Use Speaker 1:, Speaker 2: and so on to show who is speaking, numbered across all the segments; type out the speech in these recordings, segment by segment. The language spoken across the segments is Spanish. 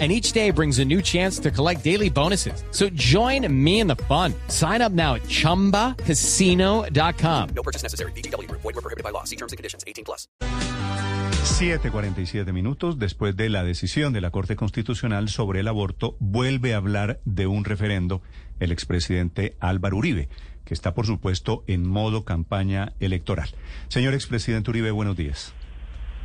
Speaker 1: and each day brings a new chance to collect daily bonuses. So join me in the fun. Sign up now at ChumbaCasino.com.
Speaker 2: No purchase necessary. BGW. Void were prohibited by law. See terms and conditions. 18 plus.
Speaker 3: 7.47 minutos después de la decisión de la Corte Constitucional sobre el aborto, vuelve a hablar de un referendo el expresidente Álvaro Uribe, que está, por supuesto, en modo campaña electoral. Señor expresidente Uribe, buenos días.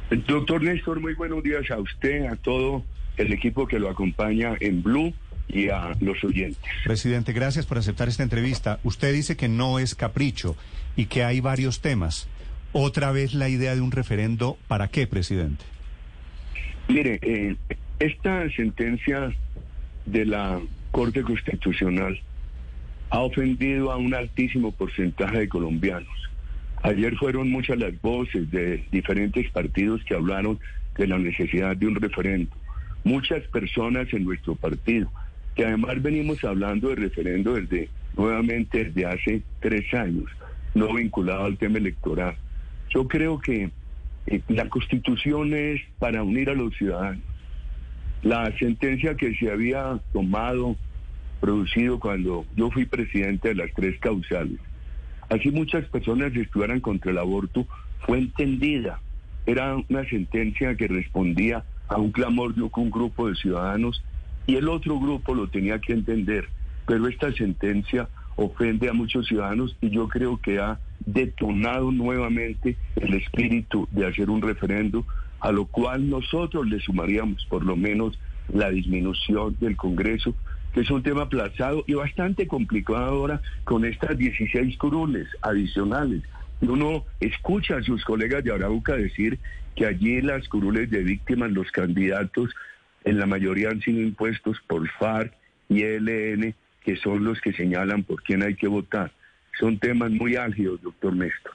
Speaker 4: Doctor Néstor, muy buenos días a usted, a todo el equipo que lo acompaña en Blue y a los oyentes.
Speaker 3: Presidente, gracias por aceptar esta entrevista. Usted dice que no es capricho y que hay varios temas. Otra vez la idea de un referendo, ¿para qué, presidente?
Speaker 4: Mire, eh, esta sentencia de la Corte Constitucional ha ofendido a un altísimo porcentaje de colombianos. Ayer fueron muchas las voces de diferentes partidos que hablaron de la necesidad de un referendo muchas personas en nuestro partido, que además venimos hablando de referendo desde nuevamente desde hace tres años, no vinculado al tema electoral. Yo creo que eh, la constitución es para unir a los ciudadanos. La sentencia que se había tomado, producido cuando yo fui presidente de las tres causales, así muchas personas estuvieran contra el aborto, fue entendida. Era una sentencia que respondía a un clamor de un grupo de ciudadanos y el otro grupo lo tenía que entender. Pero esta sentencia ofende a muchos ciudadanos y yo creo que ha detonado nuevamente el espíritu de hacer un referendo, a lo cual nosotros le sumaríamos por lo menos la disminución del Congreso, que es un tema aplazado y bastante complicado ahora con estas 16 curules adicionales. Uno escucha a sus colegas de Arauca decir que allí las curules de víctimas, los candidatos, en la mayoría han sido impuestos por FARC y ELN, que son los que señalan por quién hay que votar. Son temas muy álgidos, doctor Néstor.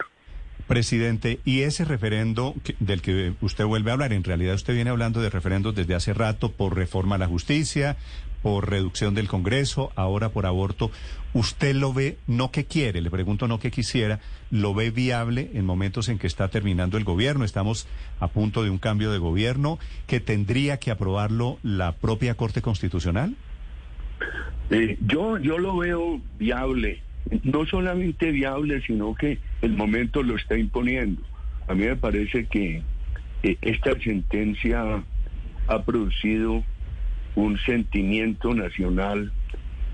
Speaker 3: Presidente, y ese referendo del que usted vuelve a hablar, en realidad usted viene hablando de referendos desde hace rato por reforma a la justicia, por reducción del Congreso, ahora por aborto. ¿Usted lo ve, no que quiere, le pregunto no que quisiera, lo ve viable en momentos en que está terminando el gobierno? Estamos a punto de un cambio de gobierno que tendría que aprobarlo la propia Corte Constitucional.
Speaker 4: Eh, yo, yo lo veo viable no solamente viable, sino que el momento lo está imponiendo. A mí me parece que eh, esta sentencia ha producido un sentimiento nacional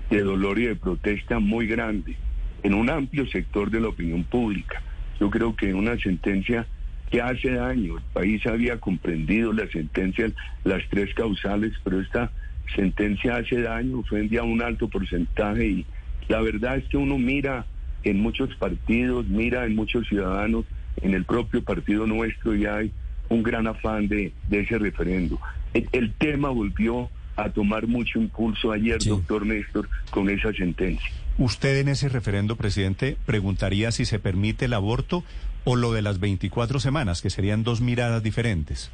Speaker 4: de dolor y de protesta muy grande en un amplio sector de la opinión pública. Yo creo que una sentencia que hace daño, el país había comprendido la sentencia, las tres causales, pero esta sentencia hace daño, ofende a un alto porcentaje y la verdad es que uno mira en muchos partidos, mira en muchos ciudadanos, en el propio partido nuestro y hay un gran afán de, ese referendo. El, tema volvió a tomar mucho impulso ayer, doctor Néstor, con esa sentencia.
Speaker 3: ¿Usted en ese referendo, presidente, preguntaría si se permite el aborto o lo de las 24 semanas, que serían dos miradas diferentes?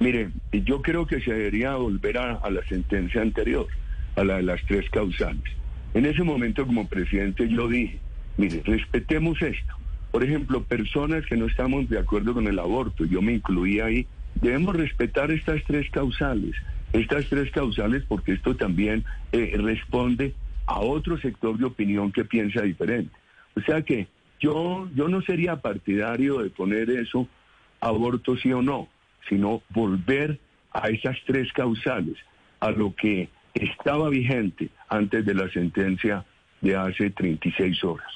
Speaker 4: Mire, yo creo que se debería volver a la sentencia anterior, a la de las tres causales. En ese momento como presidente yo dije, mire, respetemos esto. Por ejemplo, personas que no estamos de acuerdo con el aborto, yo me incluí ahí, debemos respetar estas tres causales, estas tres causales porque esto también eh, responde a otro sector de opinión que piensa diferente. O sea que yo, yo no sería partidario de poner eso, aborto sí o no, sino volver a esas tres causales, a lo que estaba vigente antes de la sentencia de hace 36 horas.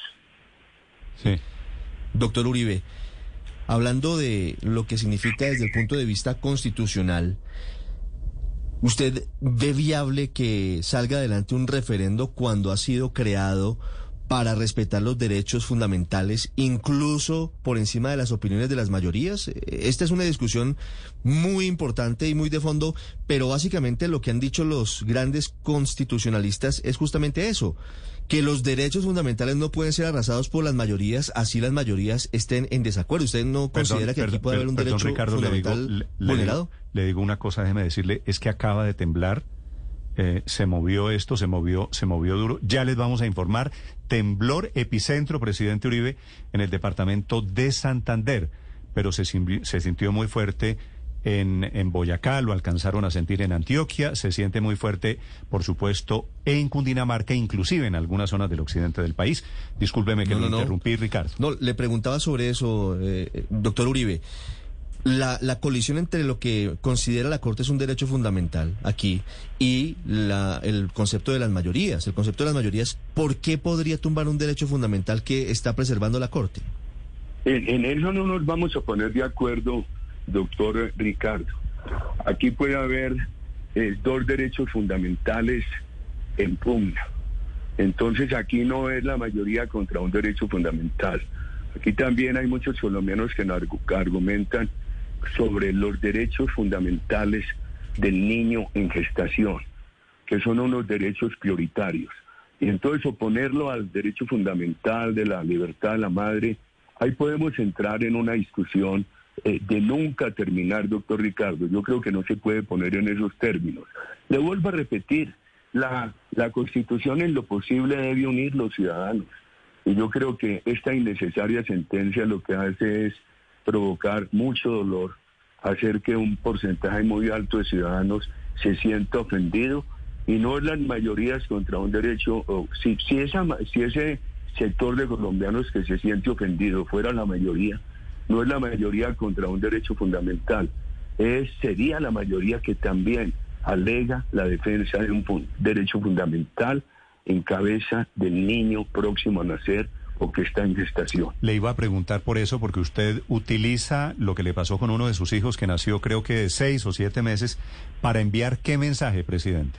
Speaker 5: Sí. Doctor Uribe, hablando de lo que significa desde el punto de vista constitucional, ¿usted ve viable que salga adelante un referendo cuando ha sido creado para respetar los derechos fundamentales, incluso por encima de las opiniones de las mayorías? Esta es una discusión muy importante y muy de fondo, pero básicamente lo que han dicho los grandes constitucionalistas es justamente eso, que los derechos fundamentales no pueden ser arrasados por las mayorías, así las mayorías estén en desacuerdo. ¿Usted no considera que aquí puede haber un
Speaker 3: perdón,
Speaker 5: derecho
Speaker 3: Ricardo, le digo,
Speaker 5: fundamental
Speaker 3: le- le
Speaker 5: vulnerado?
Speaker 3: digo- le digo una cosa, déjeme decirle, es que acaba de temblar, eh, se movió esto, se movió, se movió duro. Ya les vamos a informar. Temblor epicentro, presidente Uribe, en el departamento de Santander, pero se, se sintió muy fuerte en, en Boyacá, lo alcanzaron a sentir en Antioquia, se siente muy fuerte, por supuesto, en Cundinamarca, inclusive en algunas zonas del occidente del país. Discúlpeme que
Speaker 5: No,
Speaker 3: lo
Speaker 5: no, no.
Speaker 3: interrumpí, Ricardo.
Speaker 5: No, le preguntaba sobre eso, eh, eh, doctor Uribe. La, la colisión entre lo que considera la Corte es un derecho fundamental aquí y la, el concepto de las mayorías. El concepto de las mayorías, ¿por qué podría tumbar un derecho fundamental que está preservando la Corte?
Speaker 4: En, en eso no nos vamos a poner de acuerdo, doctor Ricardo. Aquí puede haber eh, dos derechos fundamentales en pugna. Entonces aquí no es la mayoría contra un derecho fundamental. Aquí también hay muchos colombianos que argumentan sobre los derechos fundamentales del niño en gestación, que son unos derechos prioritarios. Y entonces oponerlo al derecho fundamental de la libertad de la madre, ahí podemos entrar en una discusión eh, de nunca terminar, doctor Ricardo. Yo creo que no se puede poner en esos términos. Le vuelvo a repetir, la, la Constitución en lo posible debe unir los ciudadanos. Y yo creo que esta innecesaria sentencia lo que hace es provocar mucho dolor, hacer que un porcentaje muy alto de ciudadanos se sienta ofendido y no las mayorías contra un derecho. o si, si, esa, si ese sector de colombianos que se siente ofendido fuera la mayoría, no es la mayoría contra un derecho fundamental, es, sería la mayoría que también alega la defensa de un derecho fundamental en cabeza del niño próximo a nacer o que está en gestación.
Speaker 3: Le iba a preguntar por eso, porque usted utiliza lo que le pasó con uno de sus hijos que nació creo que seis o siete meses para enviar qué mensaje, presidente.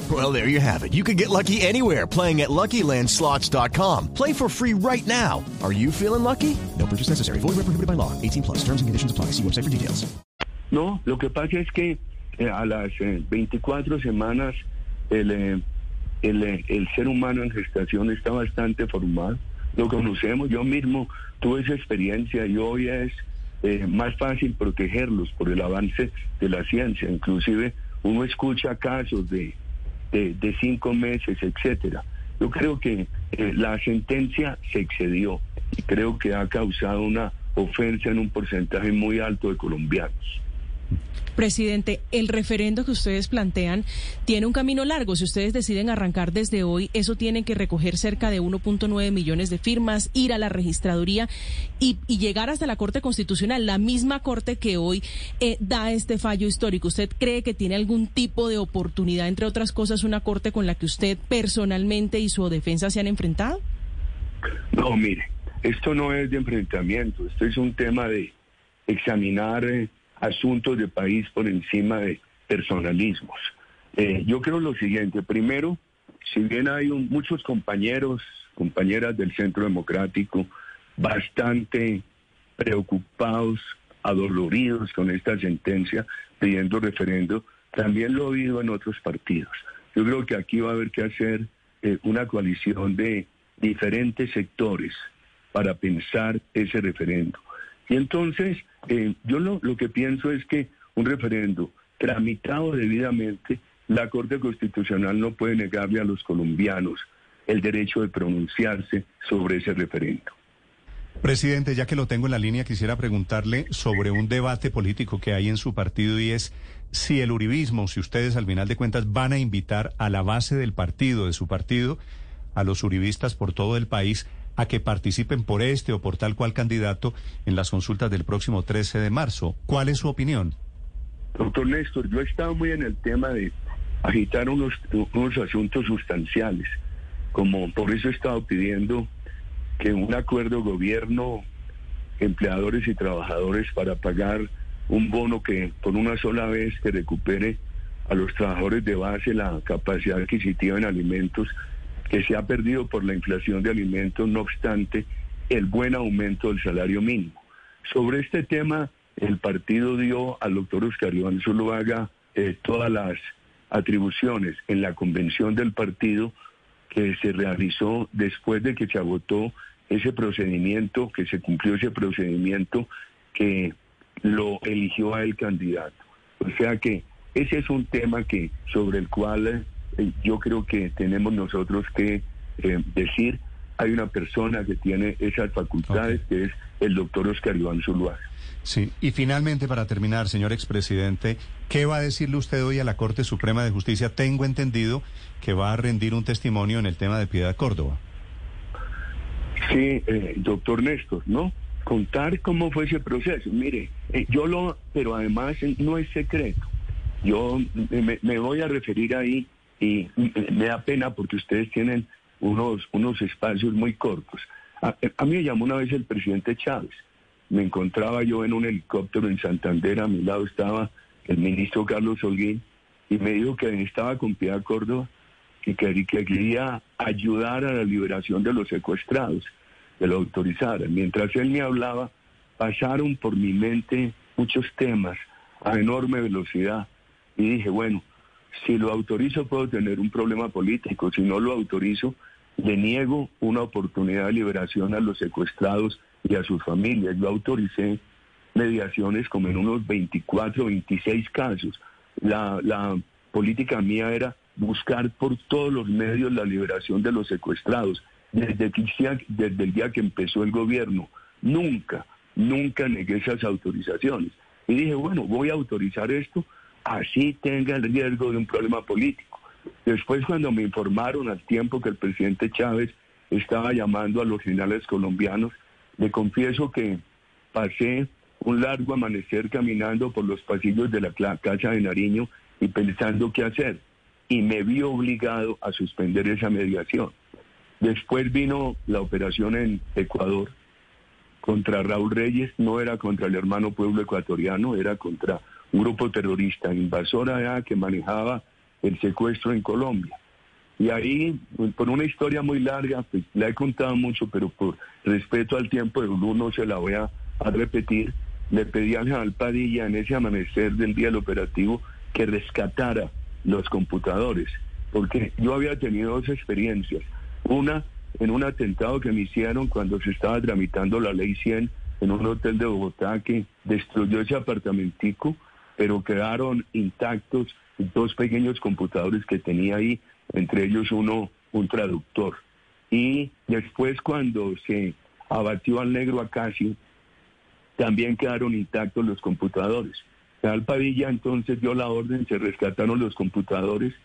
Speaker 6: Well, there you have it. You can get lucky anywhere playing at LuckyLandSlots.com. Play for free right now. Are you feeling lucky? No purchase necessary. Void where prohibited by law. 18 plus. Terms and conditions apply. See website for details.
Speaker 4: No, lo que pasa es que eh, a las eh, 24 semanas el, eh, el, eh, el ser humano en gestación está bastante formado. Lo conocemos, yo mismo tuve esa experiencia y hoy es eh, más fácil protegerlos por el avance de la ciencia. Inclusive uno escucha casos de, de, de cinco meses, etcétera. Yo creo que eh, la sentencia se excedió y creo que ha causado una ofensa en un porcentaje muy alto de colombianos.
Speaker 7: Presidente, el referendo que ustedes plantean tiene un camino largo. Si ustedes deciden arrancar desde hoy, eso tiene que recoger cerca de 1.9 millones de firmas, ir a la registraduría y, y llegar hasta la Corte Constitucional, la misma Corte que hoy eh, da este fallo histórico. ¿Usted cree que tiene algún tipo de oportunidad, entre otras cosas, una Corte con la que usted personalmente y su defensa se han enfrentado?
Speaker 4: No, mire, esto no es de enfrentamiento, esto es un tema de examinar eh, asuntos de país por encima de personalismos. Eh, yo creo lo siguiente, primero, si bien hay un- muchos compañeros, compañeras del Centro Democrático, bastante preocupados, adoloridos con esta sentencia, pidiendo referendo, también lo he oído en otros partidos. Yo creo que aquí va a haber que hacer eh, una coalición de diferentes sectores para pensar ese referendo. Y entonces, eh, yo lo, lo que pienso es que un referendo tramitado debidamente, la Corte Constitucional no puede negarle a los colombianos el derecho de pronunciarse sobre ese referendo.
Speaker 3: Presidente, ya que lo tengo en la línea, quisiera preguntarle sobre un debate político que hay en su partido y es si el uribismo, si ustedes al final de cuentas van a invitar a la base del partido, de su partido, a los uribistas por todo el país a que participen por este o por tal cual candidato en las consultas del próximo 13 de marzo. ¿Cuál es su opinión?
Speaker 4: Doctor Néstor, yo he estado muy en el tema de agitar unos, unos asuntos sustanciales, como por eso he estado pidiendo que un acuerdo gobierno, empleadores y trabajadores para pagar un bono que por una sola vez que recupere a los trabajadores de base la capacidad adquisitiva en alimentos que se ha perdido por la inflación de alimentos, no obstante el buen aumento del salario mínimo. Sobre este tema, el partido dio al doctor Oscar Iván Zuluaga eh, todas las atribuciones en la convención del partido que se realizó después de que se agotó ese procedimiento, que se cumplió ese procedimiento que lo eligió a el candidato. O sea que ese es un tema que sobre el cual yo creo que tenemos nosotros que eh, decir hay una persona que tiene esas facultades, que es el doctor Oscar Iván Zuluaga.
Speaker 3: Sí, y finalmente, para terminar, señor expresidente, ¿qué va a decirle usted hoy a la Corte Suprema de Justicia? Tengo entendido que va a rendir un testimonio en el tema de Piedad Córdoba.
Speaker 4: Sí, eh, doctor Néstor, ¿no? Contar cómo fue ese proceso. Mire, eh, yo lo, pero además eh, no es secreto. Yo me, me, voy a referir ahí y me da pena porque ustedes tienen unos, unos espacios muy cortos. A, mí me llamó una vez el presidente Chávez me encontraba yo en un helicóptero en Santander, a mi lado estaba el ministro Carlos Holguín, y me dijo que estaba con Piedad Córdoba y que, quería ayudar a la liberación de los secuestrados, que lo autorizara. Mientras él me hablaba, pasaron por mi mente muchos temas a enorme velocidad y dije, bueno, si lo autorizo puedo tener un problema político, si no lo autorizo, le niego una oportunidad de liberación a los secuestrados y a sus familias. Yo autoricé mediaciones como en unos 24, 26 casos. La, política mía era buscar por todos los medios la liberación de los secuestrados. Desde, desde el día que empezó el gobierno, nunca, nunca negué esas autorizaciones. Y dije, bueno, voy a autorizar esto, así tenga el riesgo de un problema político. Después cuando me informaron al tiempo que el presidente Chávez estaba llamando a los generales colombianos le confieso que pasé un largo amanecer caminando por los pasillos de la casa de Nariño y pensando qué hacer. Y me vi obligado a suspender esa mediación. Después vino la operación en Ecuador contra Raúl Reyes, no era contra el hermano pueblo ecuatoriano, era contra un grupo terrorista invasor allá que manejaba el secuestro en Colombia. Y ahí, por una historia muy larga, pues la he contado mucho, pero por respeto al tiempo de uno se la voy a, repetir, le pedí al general Padilla en ese amanecer del día del operativo que rescatara los computadores, porque yo había tenido dos experiencias. Una, en un atentado que me hicieron cuando se estaba tramitando la ley 100 en un hotel de Bogotá que destruyó ese apartamentico, pero quedaron intactos dos pequeños computadores que tenía ahí entre ellos uno, un traductor. Y después cuando se abatió al negro Acacio, también quedaron intactos los computadores. Real Padilla entonces dio la orden, se rescataron los computadores,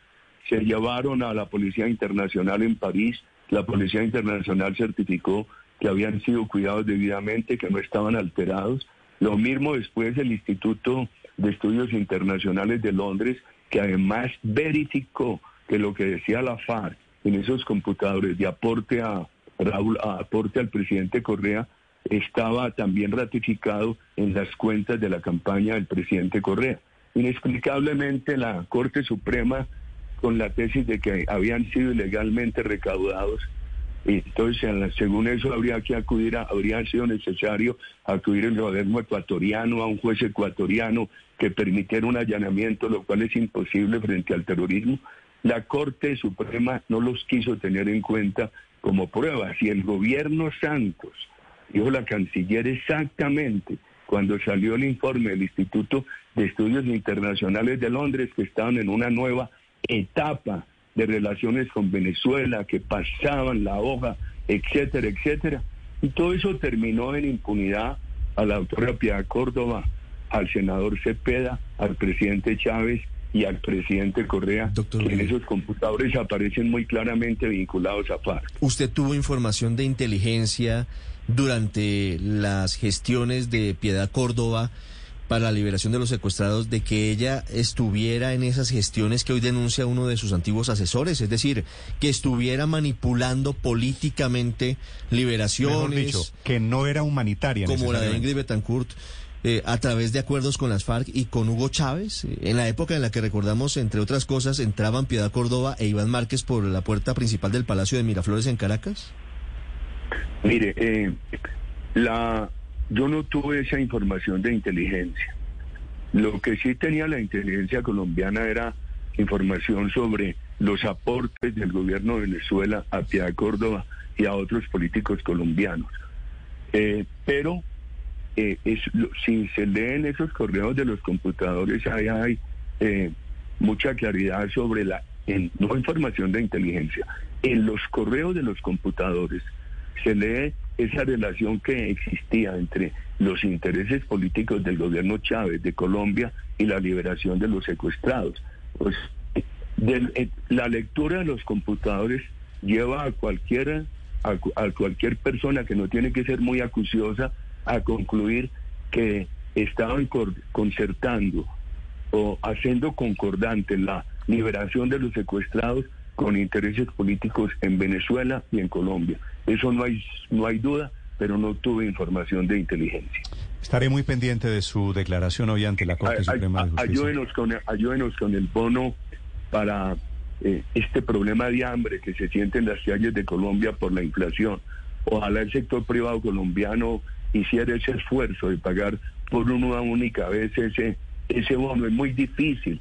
Speaker 4: se llevaron a la Policía Internacional en París, la Policía Internacional certificó que habían sido cuidados debidamente, que no estaban alterados. Lo mismo después el Instituto de Estudios Internacionales de Londres, que además verificó que lo que decía la FARC en esos computadores de aporte a Raúl, aporte al presidente Correa, estaba también ratificado en las cuentas de la campaña del presidente Correa. Inexplicablemente la Corte Suprema, con la tesis de que habían sido ilegalmente recaudados, entonces según eso habría que acudir, a, habría sido necesario acudir al gobierno ecuatoriano, a un juez ecuatoriano que permitiera un allanamiento, lo cual es imposible frente al terrorismo. La Corte Suprema no los quiso tener en cuenta como prueba. Si el gobierno Santos, dijo la canciller exactamente, cuando salió el informe del Instituto de Estudios Internacionales de Londres, que estaban en una nueva etapa de relaciones con Venezuela, que pasaban la hoja, etcétera, etcétera. Y todo eso terminó en impunidad a la autora Piedad Córdoba, al senador Cepeda, al presidente Chávez y al presidente Correa, que en esos computadores aparecen muy claramente vinculados a FARC.
Speaker 5: ¿Usted tuvo información de inteligencia durante las gestiones de Piedad Córdoba para la liberación de los secuestrados de que ella estuviera en esas gestiones que hoy denuncia uno de sus antiguos asesores? Es decir, que estuviera manipulando políticamente liberaciones.
Speaker 3: que no era humanitaria.
Speaker 5: Como la de Ingrid Betancourt eh, a través de acuerdos con las FARC y con Hugo Chávez, eh, en la época en la que recordamos, entre otras cosas, entraban Piedad Córdoba e Iván Márquez por la puerta principal del Palacio de Miraflores en Caracas?
Speaker 4: Mire, eh, la, yo no tuve esa información de inteligencia. Lo que sí tenía la inteligencia colombiana era información sobre los aportes del gobierno de Venezuela a Piedad Córdoba y a otros políticos colombianos. Eh, pero eh, si se leen esos correos de los computadores, ahí hay eh, mucha claridad sobre la, no información de inteligencia, en los correos de los computadores se lee esa relación que existía entre los intereses políticos del gobierno Chávez de Colombia y la liberación de los secuestrados. Pues, la lectura de los computadores lleva a cualquiera a, cualquier persona que no tiene que ser muy acuciosa a concluir que estaban concertando o haciendo concordante la liberación de los secuestrados con intereses políticos en Venezuela y en Colombia. Eso no hay, no hay duda, pero no tuve información de inteligencia.
Speaker 3: Estaré muy pendiente de su declaración hoy ante la Corte Suprema de Justicia.
Speaker 4: Ayúdenos con, ayúdenos con el bono para eh, este problema de hambre que se siente en las calles de Colombia por la inflación. Ojalá el sector privado colombiano hiciera ese esfuerzo de pagar por una única vez ese, ese bono. Es muy difícil